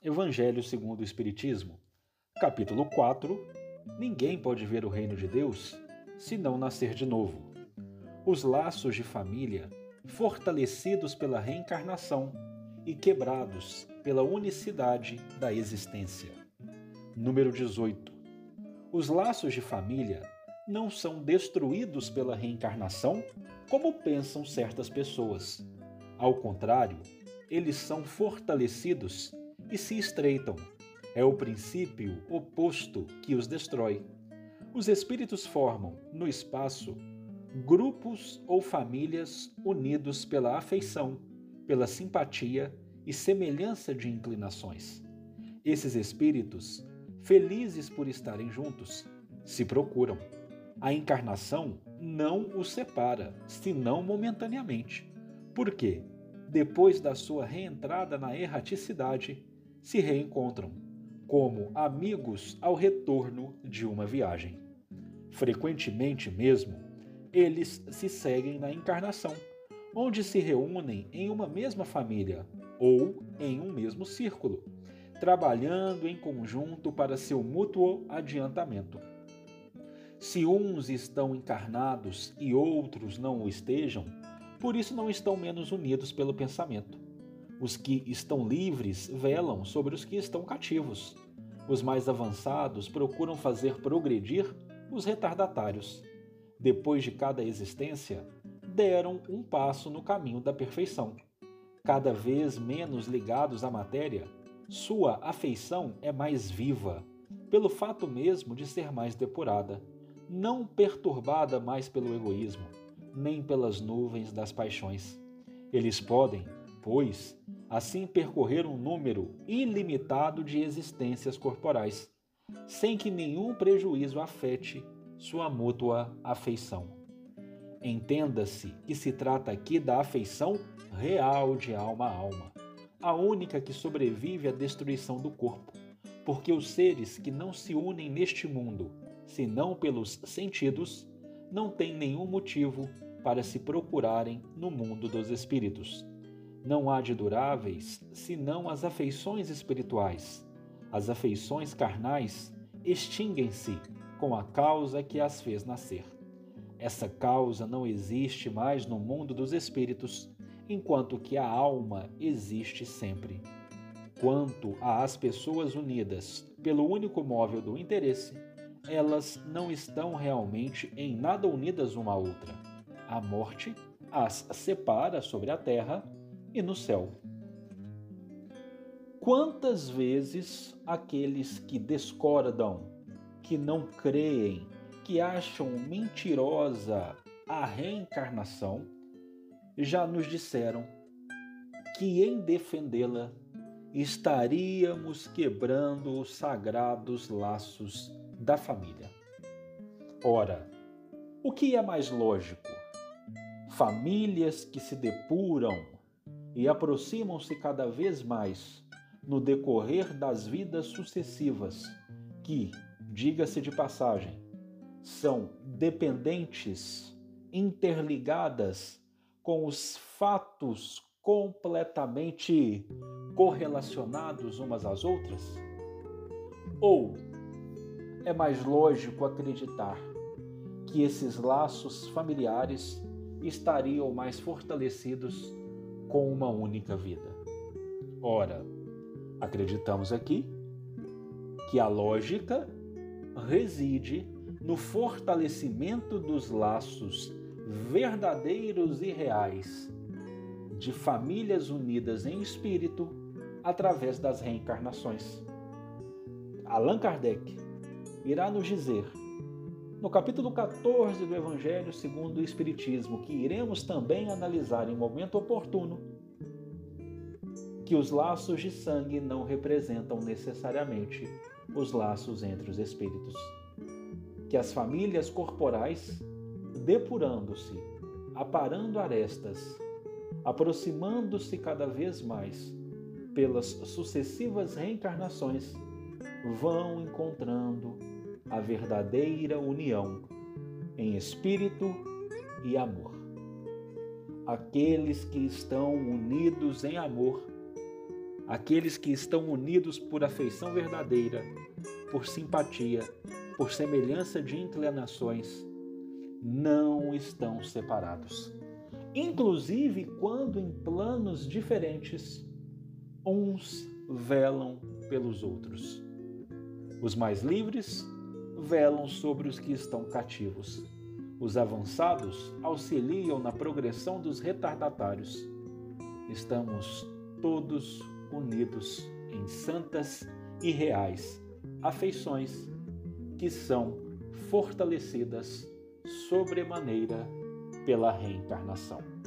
Evangelho segundo o Espiritismo, capítulo 4. Ninguém pode ver o reino de Deus se não nascer de novo. Os laços de família, fortalecidos pela reencarnação e quebrados pela unicidade da existência. Número 18. Os laços de família não são destruídos pela reencarnação, como pensam certas pessoas. Ao contrário, eles são fortalecidos e se estreitam. É o princípio oposto que os destrói. Os espíritos formam, no espaço, grupos ou famílias unidos pela afeição, pela simpatia e semelhança de inclinações. Esses espíritos, felizes por estarem juntos, se procuram. A encarnação não os separa, senão momentaneamente. Por quê? Depois da sua reentrada na erraticidade, se reencontram, como amigos ao retorno de uma viagem. Frequentemente mesmo, eles se seguem na encarnação, onde se reúnem em uma mesma família ou em um mesmo círculo, trabalhando em conjunto para seu mútuo adiantamento. Se uns estão encarnados e outros não o estejam, por isso não estão menos unidos pelo pensamento. Os que estão livres velam sobre os que estão cativos. Os mais avançados procuram fazer progredir os retardatários. Depois de cada existência, deram um passo no caminho da perfeição. Cada vez menos ligados à matéria, sua afeição é mais viva, pelo fato mesmo de ser mais depurada, não perturbada mais pelo egoísmo, nem pelas nuvens das paixões. Eles podem, pois, assim percorrer um número ilimitado de existências corporais, sem que nenhum prejuízo afete sua mútua afeição. Entenda-se que se trata aqui da afeição real de alma a alma, a única que sobrevive à destruição do corpo, porque os seres que não se unem neste mundo, senão pelos sentidos, não têm nenhum motivo para se procurarem no mundo dos espíritos. Não há de duráveis senão as afeições espirituais. As afeições carnais extinguem-se com a causa que as fez nascer. Essa causa não existe mais no mundo dos espíritos, enquanto que a alma existe sempre. Quanto às pessoas unidas pelo único móvel do interesse, elas não estão realmente em nada unidas uma à outra. A morte as separa sobre a terra e no céu. Quantas vezes aqueles que discordam, que não creem, que acham mentirosa a reencarnação, já nos disseram que em defendê-la estaríamos quebrando os sagrados laços da família. Ora, o que é mais lógico? Famílias que se depuram e aproximam-se cada vez mais no decorrer das vidas sucessivas, que, diga-se de passagem, são dependentes, interligadas com os fatos completamente correlacionados umas às outras? Ou é mais lógico acreditar que esses laços familiares estariam mais fortalecidos com uma única vida. Ora, acreditamos aqui que a lógica reside no fortalecimento dos laços verdadeiros e reais de famílias unidas em espírito através das reencarnações. Allan Kardec irá nos dizer no capítulo 14 do Evangelho segundo o Espiritismo, que iremos também analisar em momento oportuno, que os laços de sangue não representam necessariamente os laços entre os espíritos. Que as famílias corporais, depurando-se, aparando arestas, aproximando-se cada vez mais pelas sucessivas reencarnações, vão encontrando a verdadeira união em espírito e amor. Aqueles que estão unidos em amor aqueles que estão unidos por afeição verdadeira, por simpatia, por semelhança de inclinações, não estão separados. Inclusive quando em planos diferentes, uns velam pelos outros. Os mais livres velam sobre os que estão cativos. Os avançados auxiliam na progressão dos retardatários. Estamos todos unidos em santas e reais afeições que são fortalecidas sobremaneira pela reencarnação.